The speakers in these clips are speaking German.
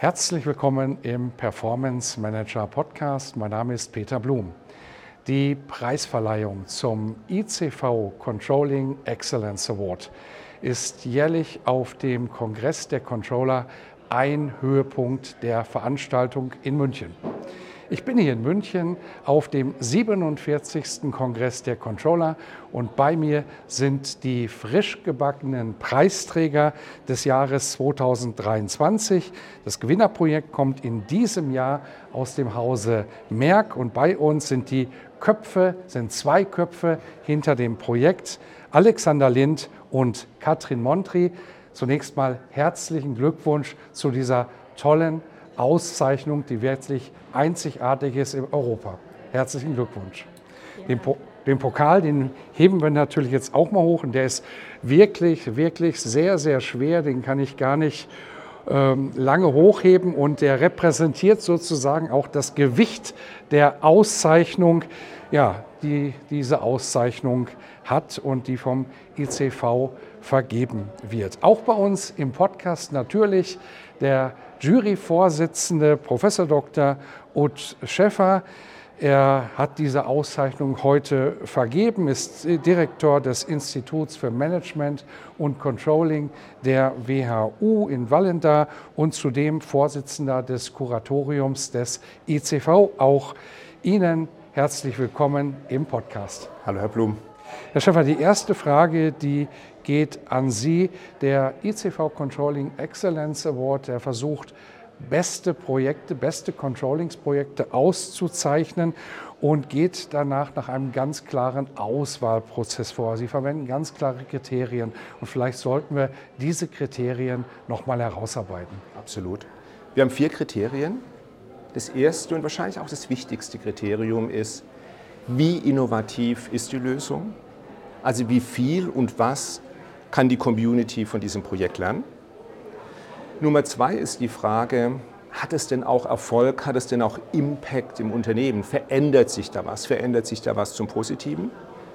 Herzlich willkommen im Performance Manager Podcast. Mein Name ist Peter Blum. Die Preisverleihung zum ICV Controlling Excellence Award ist jährlich auf dem Kongress der Controller ein Höhepunkt der Veranstaltung in München. Ich bin hier in München auf dem 47. Kongress der Controller und bei mir sind die frisch gebackenen Preisträger des Jahres 2023. Das Gewinnerprojekt kommt in diesem Jahr aus dem Hause Merck und bei uns sind die Köpfe, sind zwei Köpfe hinter dem Projekt, Alexander Lind und Katrin Montri. Zunächst mal herzlichen Glückwunsch zu dieser tollen Auszeichnung, die wirklich einzigartig ist in Europa. Herzlichen Glückwunsch. Den, po den, Pokal, den heben wir natürlich jetzt auch mal hoch und der ist wirklich, wirklich sehr, sehr schwer. Den kann ich gar nicht ähm, lange hochheben und der repräsentiert sozusagen auch das Gewicht der Auszeichnung, ja, die diese Auszeichnung hat und die vom ICV vergeben wird. Auch bei uns im Podcast natürlich der Juryvorsitzende Professor Dr. Ut Schäffer. Er hat diese Auszeichnung heute vergeben, ist Direktor des Instituts für Management und Controlling der WHU in Wallenda und zudem Vorsitzender des Kuratoriums des ICV. Auch Ihnen herzlich willkommen im Podcast. Hallo, Herr Blum. Herr Schäffer, die erste Frage, die geht an Sie. Der ICV Controlling Excellence Award, der versucht, beste Projekte, beste Controllingsprojekte auszuzeichnen und geht danach nach einem ganz klaren Auswahlprozess vor. Sie verwenden ganz klare Kriterien und vielleicht sollten wir diese Kriterien nochmal herausarbeiten. Absolut. Wir haben vier Kriterien. Das erste und wahrscheinlich auch das wichtigste Kriterium ist, wie innovativ ist die Lösung? Also wie viel und was kann die Community von diesem Projekt lernen. Nummer zwei ist die Frage, hat es denn auch Erfolg, hat es denn auch Impact im Unternehmen? Verändert sich da was? Verändert sich da was zum Positiven?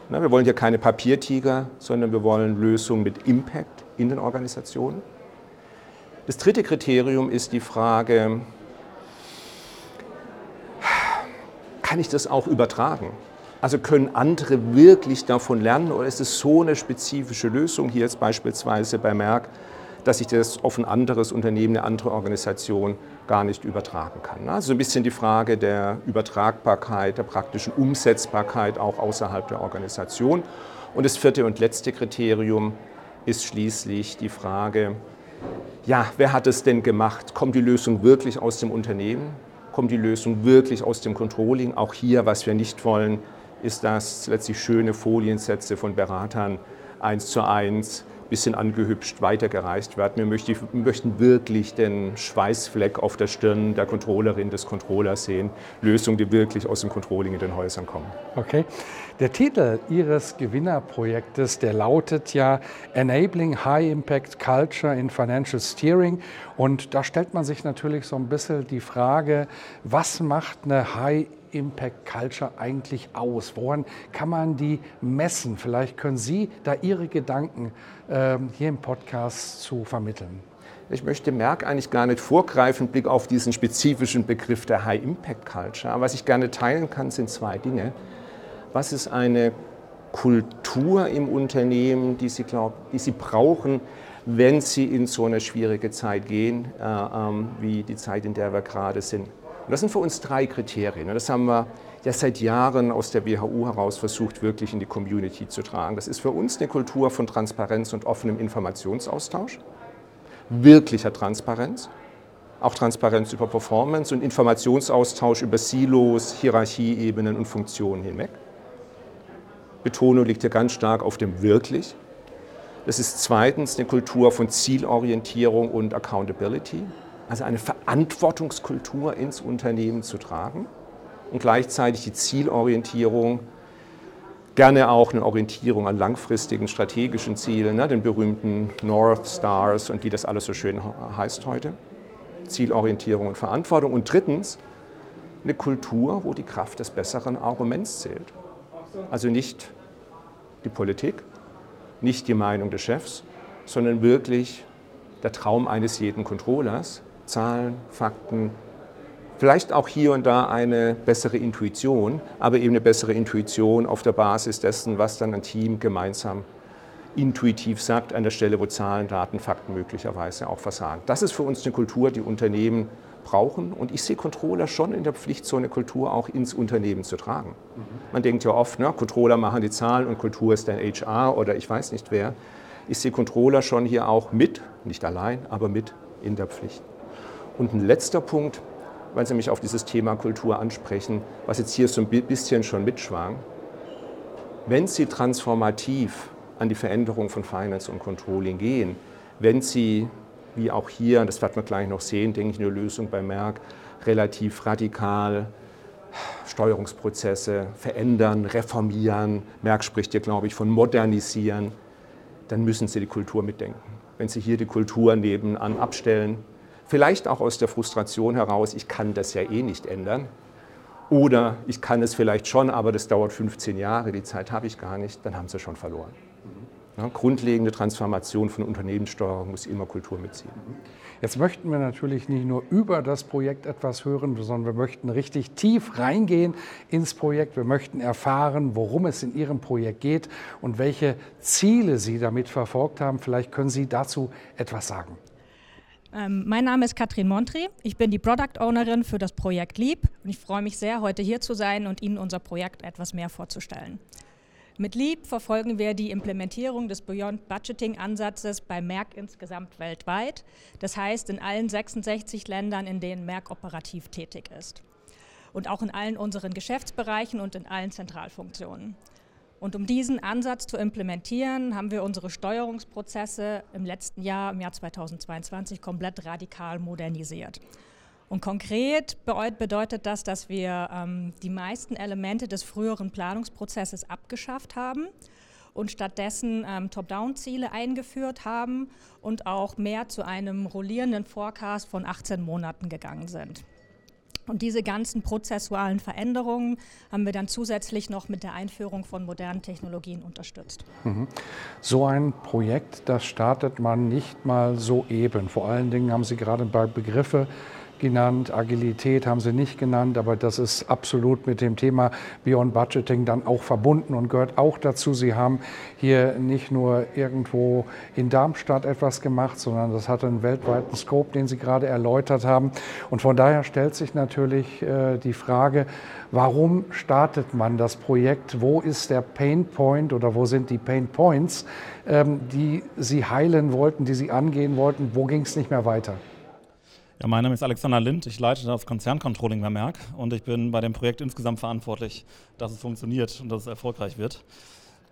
Na, wir wollen ja keine Papiertiger, sondern wir wollen Lösungen mit Impact in den Organisationen. Das dritte Kriterium ist die Frage, kann ich das auch übertragen? Also können andere wirklich davon lernen oder ist es so eine spezifische Lösung, hier jetzt beispielsweise bei Merck, dass ich das auf ein anderes Unternehmen, eine andere Organisation gar nicht übertragen kann. Also ein bisschen die Frage der Übertragbarkeit, der praktischen Umsetzbarkeit auch außerhalb der Organisation. Und das vierte und letzte Kriterium ist schließlich die Frage, ja, wer hat es denn gemacht? Kommt die Lösung wirklich aus dem Unternehmen? Kommt die Lösung wirklich aus dem Controlling? Auch hier, was wir nicht wollen, ist das letztlich schöne Foliensätze von Beratern eins zu eins bisschen angehübscht weitergereicht werden. Wir möchten wirklich den Schweißfleck auf der Stirn der Controllerin, des Controllers sehen. Lösungen, die wirklich aus dem Controlling in den Häusern kommen. Okay. Der Titel Ihres Gewinnerprojektes, der lautet ja Enabling High Impact Culture in Financial Steering. Und da stellt man sich natürlich so ein bisschen die Frage, was macht eine High Impact Culture eigentlich aus? Woran kann man die messen? Vielleicht können Sie da Ihre Gedanken äh, hier im Podcast zu vermitteln. Ich möchte Merck eigentlich gar nicht vorgreifen, Blick auf diesen spezifischen Begriff der High Impact Culture. Aber was ich gerne teilen kann, sind zwei Dinge. Was ist eine Kultur im Unternehmen, die Sie, glaub, die Sie brauchen, wenn Sie in so eine schwierige Zeit gehen, äh, ähm, wie die Zeit, in der wir gerade sind? Und das sind für uns drei Kriterien. Das haben wir ja seit Jahren aus der WHU heraus versucht, wirklich in die Community zu tragen. Das ist für uns eine Kultur von Transparenz und offenem Informationsaustausch, wirklicher Transparenz. auch Transparenz über Performance und Informationsaustausch über Silos, Hierarchieebenen und Funktionen hinweg. Betonung liegt hier ganz stark auf dem wirklich. Das ist zweitens eine Kultur von Zielorientierung und Accountability, also eine Verantwortungskultur ins Unternehmen zu tragen und gleichzeitig die Zielorientierung, gerne auch eine Orientierung an langfristigen strategischen Zielen, ne, den berühmten North Stars und wie das alles so schön heißt heute. Zielorientierung und Verantwortung. Und drittens eine Kultur, wo die Kraft des besseren Arguments zählt. Also nicht die Politik, nicht die Meinung des Chefs, sondern wirklich der Traum eines jeden Controllers. Zahlen, Fakten, vielleicht auch hier und da eine bessere Intuition, aber eben eine bessere Intuition auf der Basis dessen, was dann ein Team gemeinsam intuitiv sagt, an der Stelle, wo Zahlen, Daten, Fakten möglicherweise auch versagen. Das ist für uns eine Kultur, die Unternehmen brauchen. Und ich sehe Controller schon in der Pflicht, so eine Kultur auch ins Unternehmen zu tragen. Man denkt ja oft, ne, Controller machen die Zahlen und Kultur ist dann HR oder ich weiß nicht wer. Ich sehe Controller schon hier auch mit, nicht allein, aber mit in der Pflicht. Und ein letzter Punkt, weil Sie mich auf dieses Thema Kultur ansprechen, was jetzt hier so ein bisschen schon mitschwang. Wenn Sie transformativ an die Veränderung von Finance und Controlling gehen, wenn Sie, wie auch hier, das wird man gleich noch sehen, denke ich, eine Lösung bei Merck, relativ radikal Steuerungsprozesse verändern, reformieren, Merck spricht hier, glaube ich, von modernisieren, dann müssen Sie die Kultur mitdenken. Wenn Sie hier die Kultur nebenan abstellen, vielleicht auch aus der Frustration heraus, ich kann das ja eh nicht ändern, oder ich kann es vielleicht schon, aber das dauert 15 Jahre, die Zeit habe ich gar nicht, dann haben Sie schon verloren. Ja, grundlegende Transformation von Unternehmenssteuerung muss immer Kultur mitziehen. Jetzt möchten wir natürlich nicht nur über das Projekt etwas hören, sondern wir möchten richtig tief reingehen ins Projekt. Wir möchten erfahren, worum es in Ihrem Projekt geht und welche Ziele Sie damit verfolgt haben. Vielleicht können Sie dazu etwas sagen. Ähm, mein Name ist Katrin Montri. Ich bin die Product Ownerin für das Projekt Leap und ich freue mich sehr, heute hier zu sein und Ihnen unser Projekt etwas mehr vorzustellen. Mit Leap verfolgen wir die Implementierung des Beyond Budgeting Ansatzes bei Merck insgesamt weltweit. Das heißt in allen 66 Ländern, in denen Merck operativ tätig ist. Und auch in allen unseren Geschäftsbereichen und in allen Zentralfunktionen. Und um diesen Ansatz zu implementieren, haben wir unsere Steuerungsprozesse im letzten Jahr, im Jahr 2022, komplett radikal modernisiert. Und konkret bedeutet das, dass wir ähm, die meisten Elemente des früheren Planungsprozesses abgeschafft haben und stattdessen ähm, Top-Down-Ziele eingeführt haben und auch mehr zu einem rollierenden Forecast von 18 Monaten gegangen sind. Und diese ganzen prozessualen Veränderungen haben wir dann zusätzlich noch mit der Einführung von modernen Technologien unterstützt. Mhm. So ein Projekt, das startet man nicht mal so eben. Vor allen Dingen haben Sie gerade bei Begriffe genannt, Agilität haben Sie nicht genannt, aber das ist absolut mit dem Thema Beyond Budgeting dann auch verbunden und gehört auch dazu. Sie haben hier nicht nur irgendwo in Darmstadt etwas gemacht, sondern das hat einen weltweiten Scope, den Sie gerade erläutert haben. Und von daher stellt sich natürlich äh, die Frage, warum startet man das Projekt? Wo ist der Pain Point oder wo sind die Pain Points, ähm, die Sie heilen wollten, die Sie angehen wollten? Wo ging es nicht mehr weiter? Ja, mein Name ist Alexander Lind, ich leite das Konzerncontrolling bei Merck und ich bin bei dem Projekt insgesamt verantwortlich, dass es funktioniert und dass es erfolgreich wird.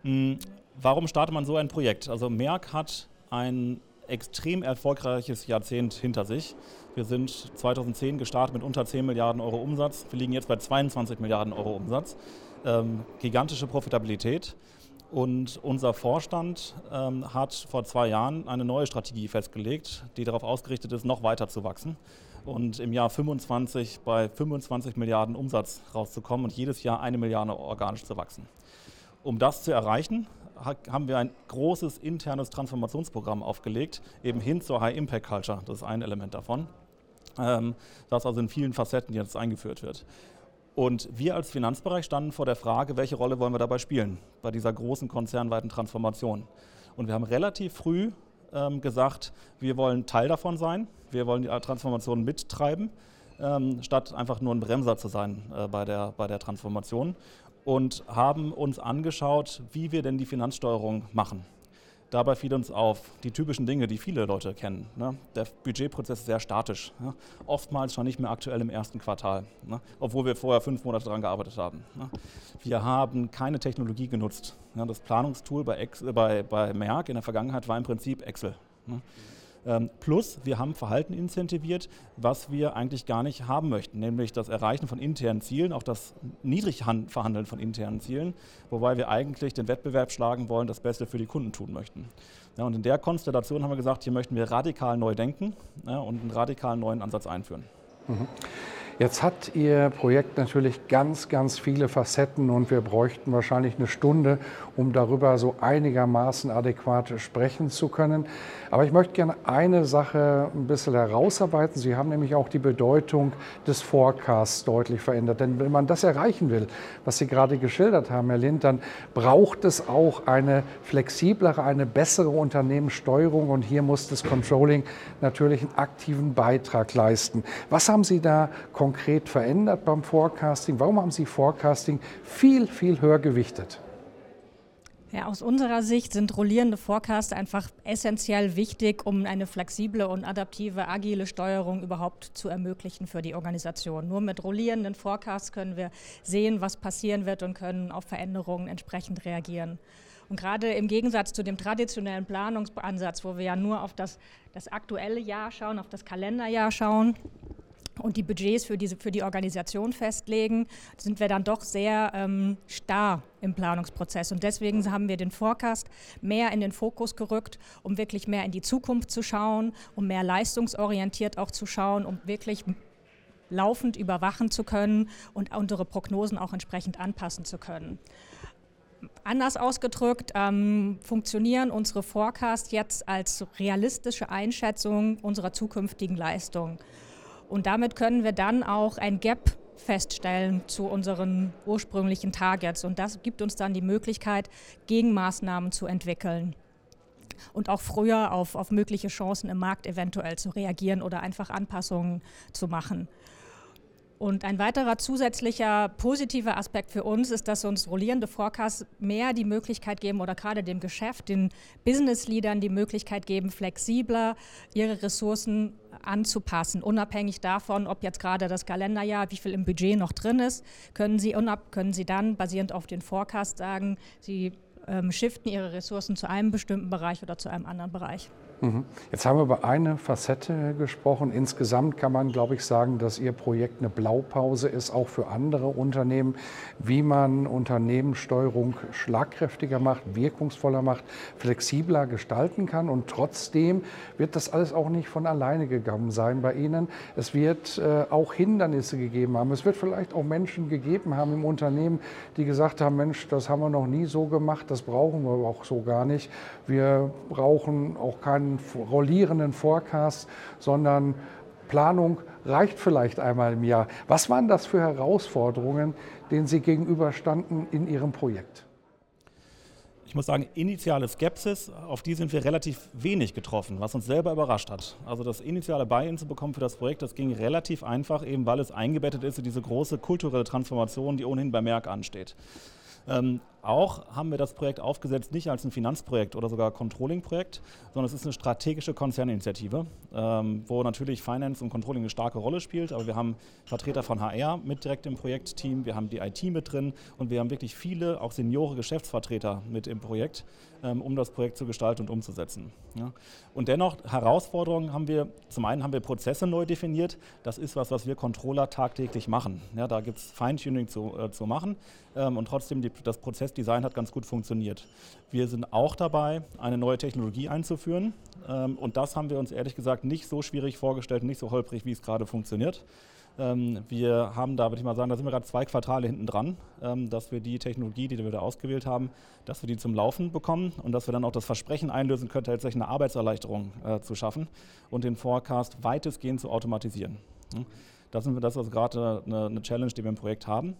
Hm, warum startet man so ein Projekt? Also Merck hat ein extrem erfolgreiches Jahrzehnt hinter sich. Wir sind 2010 gestartet mit unter 10 Milliarden Euro Umsatz. Wir liegen jetzt bei 22 Milliarden Euro Umsatz. Ähm, gigantische Profitabilität. Und unser Vorstand ähm, hat vor zwei Jahren eine neue Strategie festgelegt, die darauf ausgerichtet ist, noch weiter zu wachsen und im Jahr 25 bei 25 Milliarden Umsatz rauszukommen und jedes Jahr eine Milliarde organisch zu wachsen. Um das zu erreichen, haben wir ein großes internes Transformationsprogramm aufgelegt, eben hin zur High Impact Culture. Das ist ein Element davon. Ähm, das also in vielen Facetten jetzt eingeführt wird. Und wir als Finanzbereich standen vor der Frage, welche Rolle wollen wir dabei spielen bei dieser großen konzernweiten Transformation. Und wir haben relativ früh ähm, gesagt, wir wollen Teil davon sein, wir wollen die Transformation mittreiben, ähm, statt einfach nur ein Bremser zu sein äh, bei, der, bei der Transformation. Und haben uns angeschaut, wie wir denn die Finanzsteuerung machen. Dabei fiel uns auf die typischen Dinge, die viele Leute kennen. Ne? Der Budgetprozess ist sehr statisch, ja? oftmals schon nicht mehr aktuell im ersten Quartal, ne? obwohl wir vorher fünf Monate daran gearbeitet haben. Ne? Wir haben keine Technologie genutzt. Das Planungstool bei, Ex bei, bei Merck in der Vergangenheit war im Prinzip Excel. Ähm, plus, wir haben Verhalten incentiviert, was wir eigentlich gar nicht haben möchten, nämlich das Erreichen von internen Zielen, auch das Niedrigverhandeln von internen Zielen, wobei wir eigentlich den Wettbewerb schlagen wollen, das Beste für die Kunden tun möchten. Ja, und in der Konstellation haben wir gesagt, hier möchten wir radikal neu denken ja, und einen radikal neuen Ansatz einführen. Mhm. Jetzt hat Ihr Projekt natürlich ganz, ganz viele Facetten und wir bräuchten wahrscheinlich eine Stunde, um darüber so einigermaßen adäquat sprechen zu können. Aber ich möchte gerne eine Sache ein bisschen herausarbeiten. Sie haben nämlich auch die Bedeutung des Forecasts deutlich verändert. Denn wenn man das erreichen will, was Sie gerade geschildert haben, Herr Lind, dann braucht es auch eine flexiblere, eine bessere Unternehmenssteuerung und hier muss das Controlling natürlich einen aktiven Beitrag leisten. Was haben Sie da konkret konkret verändert beim Forecasting? Warum haben Sie Forecasting viel, viel höher gewichtet? Ja, aus unserer Sicht sind rollierende Forecasts einfach essentiell wichtig, um eine flexible und adaptive, agile Steuerung überhaupt zu ermöglichen für die Organisation. Nur mit rollierenden Forecasts können wir sehen, was passieren wird und können auf Veränderungen entsprechend reagieren. Und gerade im Gegensatz zu dem traditionellen Planungsansatz, wo wir ja nur auf das, das aktuelle Jahr schauen, auf das Kalenderjahr schauen, und die Budgets für, diese, für die Organisation festlegen, sind wir dann doch sehr ähm, starr im Planungsprozess. Und deswegen haben wir den Forecast mehr in den Fokus gerückt, um wirklich mehr in die Zukunft zu schauen, um mehr leistungsorientiert auch zu schauen, um wirklich laufend überwachen zu können und unsere Prognosen auch entsprechend anpassen zu können. Anders ausgedrückt, ähm, funktionieren unsere Forecasts jetzt als realistische Einschätzung unserer zukünftigen Leistung. Und damit können wir dann auch ein Gap feststellen zu unseren ursprünglichen Targets. Und das gibt uns dann die Möglichkeit, Gegenmaßnahmen zu entwickeln und auch früher auf, auf mögliche Chancen im Markt eventuell zu reagieren oder einfach Anpassungen zu machen. Und ein weiterer zusätzlicher positiver Aspekt für uns ist, dass uns rollierende Forecasts mehr die Möglichkeit geben oder gerade dem Geschäft, den Business-Leadern die Möglichkeit geben, flexibler ihre Ressourcen anzupassen. Unabhängig davon, ob jetzt gerade das Kalenderjahr, wie viel im Budget noch drin ist, können Sie, können Sie dann basierend auf den Forecast sagen, Sie ähm, shiften Ihre Ressourcen zu einem bestimmten Bereich oder zu einem anderen Bereich. Mhm. Jetzt haben wir über eine Facette gesprochen. Insgesamt kann man, glaube ich, sagen, dass Ihr Projekt eine Blaupause ist, auch für andere Unternehmen, wie man Unternehmenssteuerung schlagkräftiger macht, wirkungsvoller macht, flexibler gestalten kann. Und trotzdem wird das alles auch nicht von alleine gegangen sein bei Ihnen. Es wird äh, auch Hindernisse gegeben haben. Es wird vielleicht auch Menschen gegeben haben im Unternehmen, die gesagt haben, Mensch, das haben wir noch nie so gemacht, das brauchen wir auch so gar nicht. Wir brauchen auch keinen rollierenden Forecast, sondern Planung reicht vielleicht einmal im Jahr. Was waren das für Herausforderungen, denen Sie gegenüberstanden in Ihrem Projekt? Ich muss sagen, initiale Skepsis, auf die sind wir relativ wenig getroffen, was uns selber überrascht hat. Also das initiale Buy-in zu bekommen für das Projekt, das ging relativ einfach, eben weil es eingebettet ist in diese große kulturelle Transformation, die ohnehin bei Merck ansteht. Ähm, auch haben wir das Projekt aufgesetzt nicht als ein Finanzprojekt oder sogar Controlling-Projekt, sondern es ist eine strategische Konzerninitiative, ähm, wo natürlich Finance und Controlling eine starke Rolle spielt. Aber wir haben Vertreter von HR mit direkt im Projektteam, wir haben die IT mit drin und wir haben wirklich viele, auch seniore Geschäftsvertreter mit im Projekt, ähm, um das Projekt zu gestalten und umzusetzen. Ja. Und dennoch Herausforderungen haben wir, zum einen haben wir Prozesse neu definiert. Das ist was, was wir Controller tagtäglich machen. Ja, da gibt es Feintuning zu, äh, zu machen ähm, und trotzdem die, das Prozess Design hat ganz gut funktioniert. Wir sind auch dabei, eine neue Technologie einzuführen. Ähm, und das haben wir uns ehrlich gesagt nicht so schwierig vorgestellt, nicht so holprig, wie es gerade funktioniert. Ähm, wir haben da, würde ich mal sagen, da sind wir gerade zwei Quartale hinten dran, ähm, dass wir die Technologie, die wir da ausgewählt haben, dass wir die zum Laufen bekommen und dass wir dann auch das Versprechen einlösen können, tatsächlich eine Arbeitserleichterung äh, zu schaffen und den Forecast weitestgehend zu automatisieren. Wir, das ist also gerade eine Challenge, die wir im Projekt haben.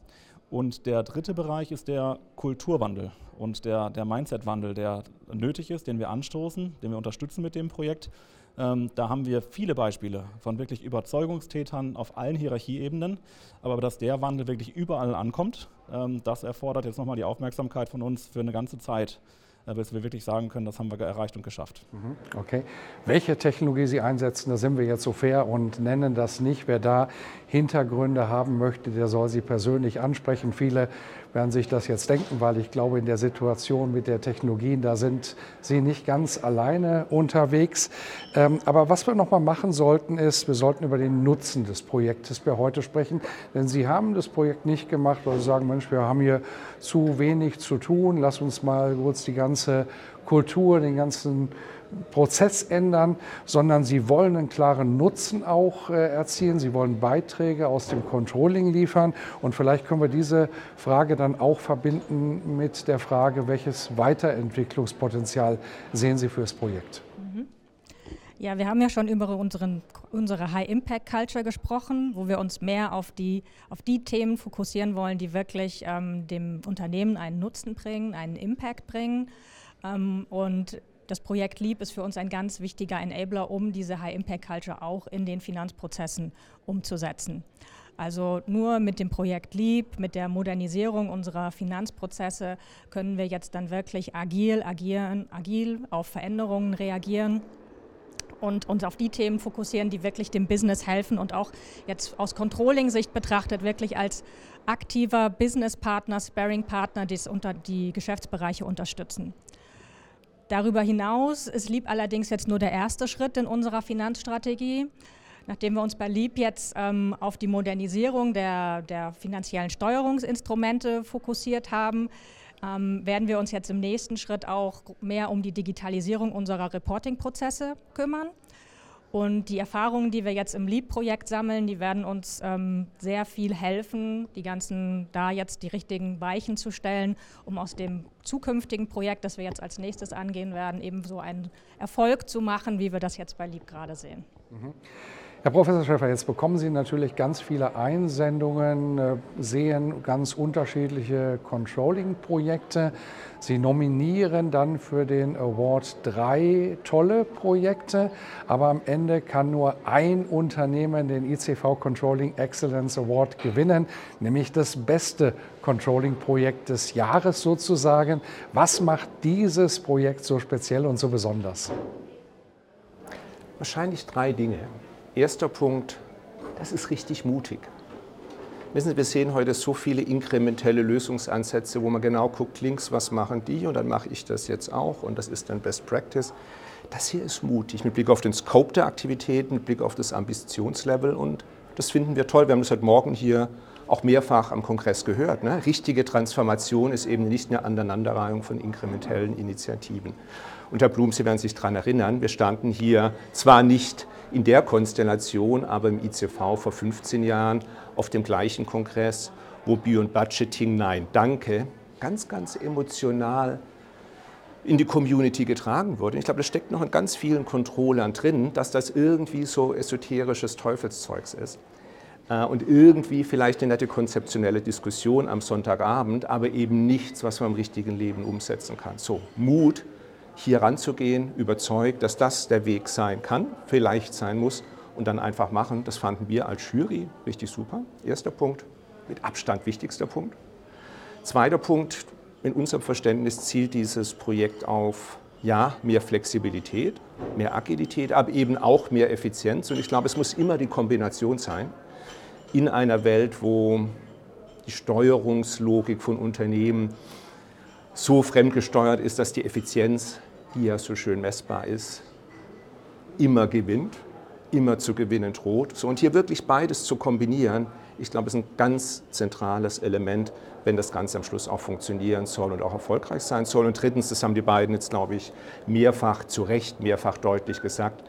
Und der dritte Bereich ist der Kulturwandel und der, der Mindset-Wandel, der nötig ist, den wir anstoßen, den wir unterstützen mit dem Projekt. Ähm, da haben wir viele Beispiele von wirklich Überzeugungstätern auf allen Hierarchieebenen. Aber dass der Wandel wirklich überall ankommt, ähm, das erfordert jetzt nochmal die Aufmerksamkeit von uns für eine ganze Zeit. Äh, bis wir wirklich sagen können, das haben wir erreicht und geschafft. Mhm, okay. Welche Technologie Sie einsetzen, da sind wir jetzt so fair und nennen das nicht. Wer da Hintergründe haben möchte, der soll sie persönlich ansprechen. Viele werden sich das jetzt denken, weil ich glaube, in der Situation mit der Technologien, da sind Sie nicht ganz alleine unterwegs. Ähm, aber was wir noch mal machen sollten, ist, wir sollten über den Nutzen des Projektes für heute sprechen. Denn Sie haben das Projekt nicht gemacht, weil Sie sagen, Mensch, wir haben hier zu wenig zu tun. Lass uns mal kurz die ganze Kultur, den ganzen Prozess ändern, sondern sie wollen einen klaren Nutzen auch äh, erzielen. Sie wollen Beiträge aus dem Controlling liefern. Und vielleicht können wir diese Frage dann auch verbinden mit der Frage, welches Weiterentwicklungspotenzial sehen Sie für das Projekt? Mhm. Ja, wir haben ja schon über unseren, unsere High-Impact-Culture gesprochen, wo wir uns mehr auf die, auf die Themen fokussieren wollen, die wirklich ähm, dem Unternehmen einen Nutzen bringen, einen Impact bringen. Ähm, und das Projekt LEAP ist für uns ein ganz wichtiger Enabler, um diese High-Impact-Culture auch in den Finanzprozessen umzusetzen. Also nur mit dem Projekt LEAP, mit der Modernisierung unserer Finanzprozesse können wir jetzt dann wirklich agil agieren, agil auf Veränderungen reagieren und uns auf die Themen fokussieren, die wirklich dem Business helfen und auch jetzt aus Controlling-Sicht betrachtet wirklich als aktiver Business-Partner, Sparring-Partner die, die Geschäftsbereiche unterstützen. Darüber hinaus ist Leap allerdings jetzt nur der erste Schritt in unserer Finanzstrategie. Nachdem wir uns bei Leap jetzt ähm, auf die Modernisierung der, der, finanziellen Steuerungsinstrumente fokussiert haben, ähm, werden wir uns jetzt im nächsten Schritt auch mehr um die Digitalisierung unserer Reporting-Prozesse kümmern. Und die Erfahrungen, die wir jetzt im LEAP-Projekt sammeln, die werden uns ähm, sehr viel helfen, die ganzen, da jetzt die richtigen Weichen zu stellen, um aus dem zukünftigen Projekt, das wir jetzt als nächstes angehen werden, eben so einen Erfolg zu machen, wie wir das jetzt bei LEAP gerade sehen. Mhm. Herr Professor Schäfer, jetzt bekommen Sie natürlich ganz viele Einsendungen, äh, sehen ganz unterschiedliche Controlling-Projekte. Sie nominieren dann für den Award drei tolle Projekte, aber am Ende kann nur ein Unternehmen den ICV Controlling Excellence Award gewinnen, nämlich das beste Controlling-Projekt des Jahres sozusagen. Was macht dieses Projekt so speziell und so besonders? Wahrscheinlich drei Dinge. Erster Punkt, das ist richtig mutig. Wissen Sie, wir sehen heute so viele inkrementelle Lösungsansätze, wo man genau guckt, links, was machen die und dann mache ich das jetzt auch und das ist dann Best Practice. Das hier ist mutig mit Blick auf den Scope der Aktivitäten, mit Blick auf das Ambitionslevel und das finden wir toll. Wir haben das heute Morgen hier auch mehrfach am Kongress gehört. Ne? Richtige Transformation ist eben nicht eine Aneinanderreihung von inkrementellen Initiativen. Und Herr Blum, Sie werden sich daran erinnern, wir standen hier zwar nicht in der Konstellation, aber im ICV vor 15 Jahren auf dem gleichen Kongress, wo Beyond Budgeting Nein, danke, ganz, ganz emotional in die Community getragen wurde. Ich glaube, das steckt noch in ganz vielen Controllern drin, dass das irgendwie so esoterisches Teufelszeugs ist. Äh, und irgendwie vielleicht eine nette konzeptionelle Diskussion am Sonntagabend, aber eben nichts, was man im richtigen Leben umsetzen kann. So, Mut, hier ranzugehen, überzeugt, dass das der Weg sein kann, vielleicht sein muss und dann einfach machen. Das fanden wir als Jury richtig super. Erster Punkt, mit Abstand wichtigster Punkt. Zweiter Punkt, in unserem Verständnis zielt dieses Projekt auf ja, mehr Flexibilität, mehr Agilität, aber eben auch mehr Effizienz. Und ich glaube, es muss immer die Kombination sein in einer Welt, wo die Steuerungslogik von Unternehmen so fremdgesteuert ist, dass die Effizienz, die ja so schön messbar ist, immer gewinnt, immer zu gewinnen droht. So, und hier wirklich beides zu kombinieren, ich glaube, ist ein ganz zentrales Element, wenn das Ganze am Schluss auch funktionieren soll und auch erfolgreich sein soll. Und drittens, das haben die beiden jetzt, glaube ich, mehrfach zu Recht, mehrfach deutlich gesagt,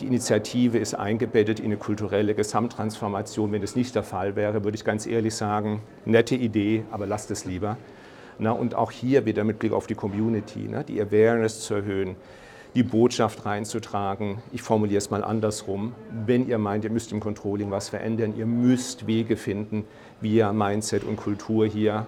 die Initiative ist eingebettet in eine kulturelle Gesamttransformation. Wenn das nicht der Fall wäre, würde ich ganz ehrlich sagen, nette Idee, aber lasst es lieber. Na, und auch hier wieder mit Blick auf die Community, ne, die Awareness zu erhöhen, die Botschaft reinzutragen. Ich formuliere es mal andersrum. Wenn ihr meint, ihr müsst im Controlling was verändern, ihr müsst Wege finden, wie ihr Mindset und Kultur hier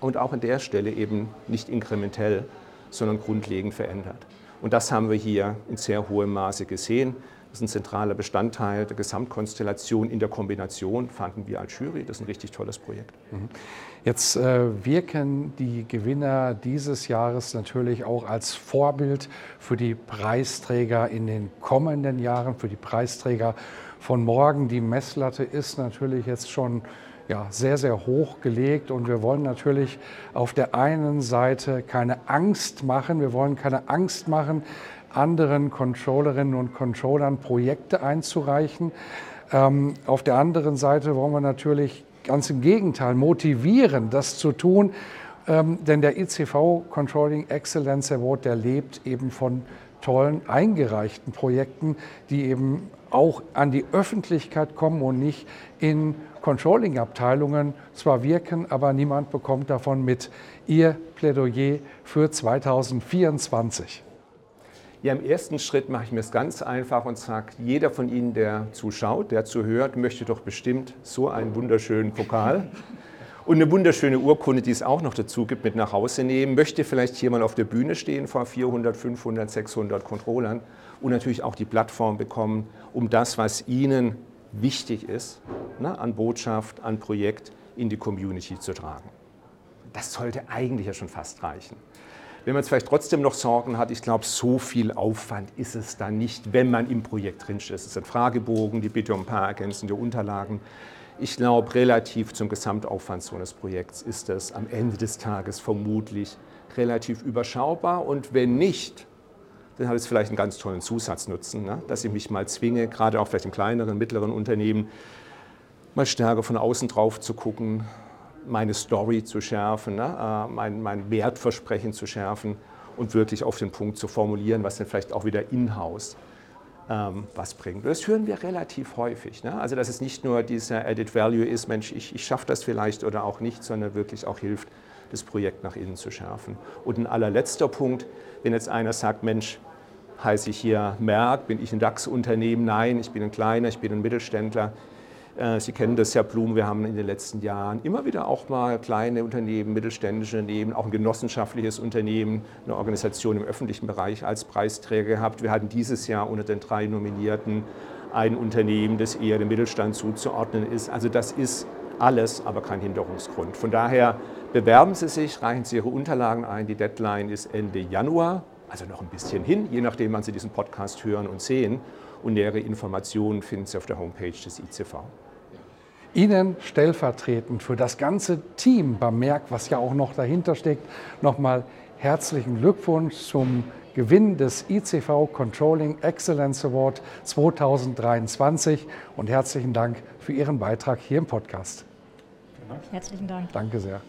und auch an der Stelle eben nicht inkrementell, sondern grundlegend verändert. Und das haben wir hier in sehr hohem Maße gesehen. Das ist ein zentraler Bestandteil der Gesamtkonstellation in der Kombination, fanden wir als Jury. Das ist ein richtig tolles Projekt. Mhm. Jetzt äh, wirken die Gewinner dieses Jahres natürlich auch als Vorbild für die Preisträger in den kommenden Jahren, für die Preisträger von morgen. Die Messlatte ist natürlich jetzt schon ja, sehr, sehr hoch gelegt und wir wollen natürlich auf der einen Seite keine Angst machen. Wir wollen keine Angst machen, anderen Controllerinnen und Controllern Projekte einzureichen. Ähm, auf der anderen Seite wollen wir natürlich ganz im Gegenteil motivieren, das zu tun, ähm, denn der ICV Controlling Excellence Award, der lebt eben von tollen eingereichten Projekten, die eben auch an die Öffentlichkeit kommen und nicht in Controlling-Abteilungen zwar wirken, aber niemand bekommt davon mit. Ihr Plädoyer für 2024. Ja, im ersten Schritt mache ich mir es ganz einfach und sage, jeder von Ihnen, der zuschaut, der zuhört, möchte doch bestimmt so einen wunderschönen Pokal und eine wunderschöne Urkunde, die es auch noch dazu gibt, mit nach Hause nehmen, möchte vielleicht hier mal auf der Bühne stehen vor 400, 500, 600 Controllern und natürlich auch die Plattform bekommen, um das, was Ihnen wichtig ist, ne, an Botschaft, an Projekt in die Community zu tragen. Das sollte eigentlich ja schon fast reichen. Wenn man jetzt vielleicht trotzdem noch Sorgen hat, ich glaube, so viel Aufwand ist es dann nicht, wenn man im Projekt drinsteht. Es ist ein Fragebogen, die Bitte um ein paar ergänzende Unterlagen. Ich glaube, relativ zum Gesamtaufwand so eines Projekts ist es am Ende des Tages vermutlich relativ überschaubar. Und wenn nicht, dann hat es vielleicht einen ganz tollen Zusatznutzen, ne? dass ich mich mal zwinge, gerade auch vielleicht in kleineren, mittleren Unternehmen, mal stärker von außen drauf zu gucken, meine Story zu schärfen, ne? Äh, mein, mein Wertversprechen zu schärfen und wirklich auf den Punkt zu formulieren, was dann vielleicht auch wieder in-house ähm, was bringt. Das hören wir relativ häufig. Ne? Also dass es nicht nur dieser Added Value ist, Mensch, ich, ich schaffe das vielleicht oder auch nicht, sondern wirklich auch hilft, das Projekt nach innen zu schärfen. Und ein allerletzter Punkt, wenn jetzt einer sagt, Mensch, heiße ich hier Merck, bin ich ein DAX-Unternehmen? Nein, ich bin ein kleiner, ich bin ein Mittelständler. Äh, Sie kennen das ja, Blum, wir haben in den letzten Jahren immer wieder auch mal kleine Unternehmen, mittelständische Unternehmen, auch ein genossenschaftliches Unternehmen, eine Organisation im öffentlichen Bereich als Preisträger gehabt. Wir hatten dieses Jahr unter den drei Nominierten ein Unternehmen, das eher dem Mittelstand zuzuordnen ist. Also das ist alles, aber kein Hinderungsgrund. Von daher bewerben Sie sich, reichen Sie Ihre Unterlagen ein. Die Deadline ist Ende Januar, also noch ein bisschen hin, je nachdem, wann Sie diesen Podcast hören und sehen und nähere Informationen finden Sie auf der Homepage des ICV. Ihnen stellvertretend für das ganze Team beim Merck, was ja auch noch dahinter steckt, nochmal herzlichen Glückwunsch zum Gewinn des ICV Controlling Excellence Award 2023 und herzlichen Dank für Ihren Beitrag hier im Podcast. Herzlichen Dank. Danke sehr.